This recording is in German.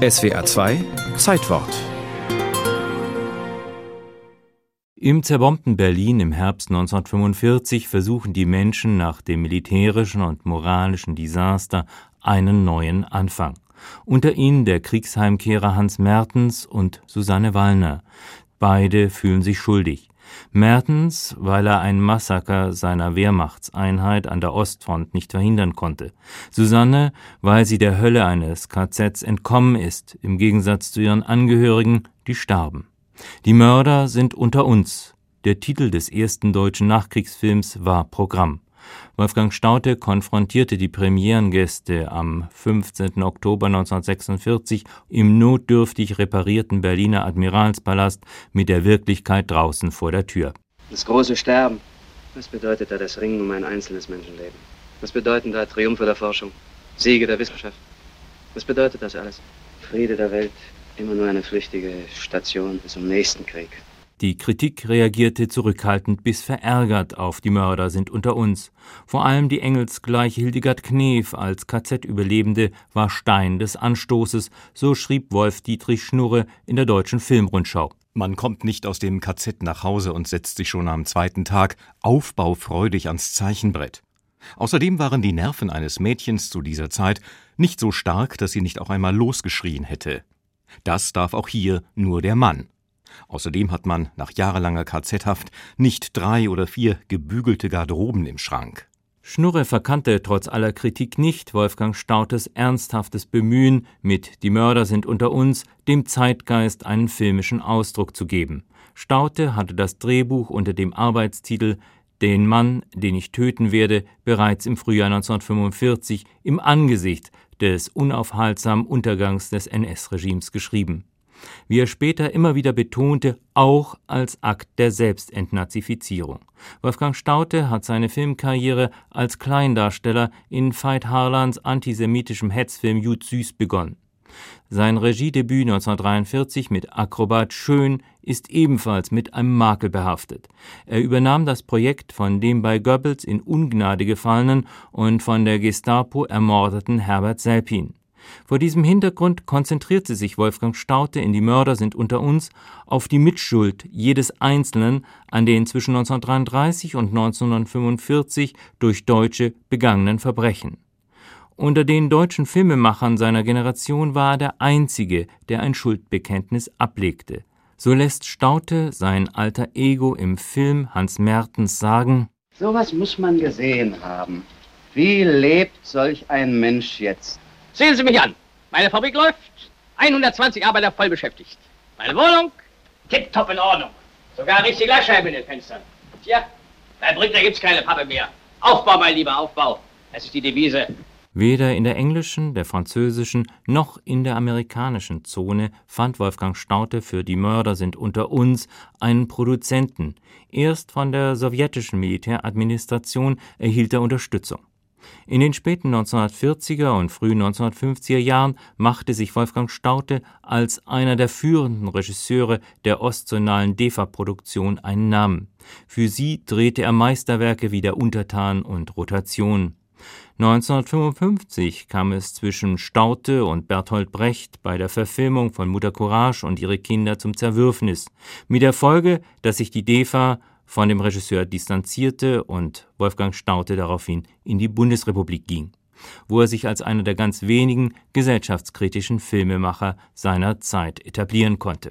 SWA 2 Zeitwort Im zerbombten Berlin im Herbst 1945 versuchen die Menschen nach dem militärischen und moralischen Desaster einen neuen Anfang. Unter ihnen der Kriegsheimkehrer Hans Mertens und Susanne Wallner. Beide fühlen sich schuldig. Mertens, weil er ein Massaker seiner Wehrmachtseinheit an der Ostfront nicht verhindern konnte. Susanne, weil sie der Hölle eines KZs entkommen ist, im Gegensatz zu ihren Angehörigen, die starben. Die Mörder sind unter uns. Der Titel des ersten deutschen Nachkriegsfilms war Programm. Wolfgang Staudte konfrontierte die Premierengäste am 15. Oktober 1946 im notdürftig reparierten Berliner Admiralspalast mit der Wirklichkeit draußen vor der Tür. Das große Sterben. Was bedeutet da das Ringen um ein einzelnes Menschenleben? Was bedeuten da Triumphe der Forschung, Siege der Wissenschaft? Was bedeutet das alles? Friede der Welt, immer nur eine flüchtige Station bis zum nächsten Krieg. Die Kritik reagierte zurückhaltend bis verärgert auf die Mörder sind unter uns. Vor allem die engelsgleiche Hildegard Knef als KZ-Überlebende war Stein des Anstoßes, so schrieb Wolf Dietrich Schnurre in der deutschen Filmrundschau. Man kommt nicht aus dem KZ nach Hause und setzt sich schon am zweiten Tag aufbaufreudig ans Zeichenbrett. Außerdem waren die Nerven eines Mädchens zu dieser Zeit nicht so stark, dass sie nicht auch einmal losgeschrien hätte. Das darf auch hier nur der Mann. Außerdem hat man nach jahrelanger KZ-Haft nicht drei oder vier gebügelte Garderoben im Schrank. Schnurre verkannte trotz aller Kritik nicht Wolfgang Stautes ernsthaftes Bemühen, mit Die Mörder sind unter uns dem Zeitgeist einen filmischen Ausdruck zu geben. Staute hatte das Drehbuch unter dem Arbeitstitel Den Mann, den ich töten werde, bereits im Frühjahr 1945 im Angesicht des unaufhaltsamen Untergangs des NS-Regimes geschrieben wie er später immer wieder betonte, auch als Akt der Selbstentnazifizierung. Wolfgang Staute hat seine Filmkarriere als Kleindarsteller in Veit Harlans antisemitischem Hetzfilm Jud Süß begonnen. Sein Regiedebüt 1943 mit Akrobat Schön ist ebenfalls mit einem Makel behaftet. Er übernahm das Projekt von dem bei Goebbels in Ungnade gefallenen und von der Gestapo ermordeten Herbert Selpin. Vor diesem Hintergrund konzentrierte sich Wolfgang Staute in Die Mörder sind unter uns auf die Mitschuld jedes Einzelnen an den zwischen 1933 und 1945 durch Deutsche begangenen Verbrechen. Unter den deutschen Filmemachern seiner Generation war er der einzige, der ein Schuldbekenntnis ablegte. So lässt Staute sein alter Ego im Film Hans Mertens sagen: Sowas muss man gesehen haben. Wie lebt solch ein Mensch jetzt? Sehen Sie mich an. Meine Fabrik läuft. 120 Arbeiter voll beschäftigt. Meine Wohnung tipptopp in Ordnung. Sogar richtig Glasscheiben in den Fenstern. Tja, bei Brückner gibt's keine Pappe mehr. Aufbau, mein lieber Aufbau. Das ist die Devise. Weder in der englischen, der französischen noch in der amerikanischen Zone fand Wolfgang Staute für Die Mörder sind unter uns einen Produzenten. Erst von der sowjetischen Militäradministration erhielt er Unterstützung. In den späten 1940er und frühen 1950er Jahren machte sich Wolfgang Staute als einer der führenden Regisseure der ostzonalen DEFA-Produktion einen Namen. Für sie drehte er Meisterwerke wie Der Untertan und Rotation. 1955 kam es zwischen Staute und Bertolt Brecht bei der Verfilmung von Mutter Courage und ihre Kinder zum Zerwürfnis, mit der Folge, dass sich die DEFA von dem Regisseur distanzierte und Wolfgang Staute daraufhin in die Bundesrepublik ging, wo er sich als einer der ganz wenigen gesellschaftskritischen Filmemacher seiner Zeit etablieren konnte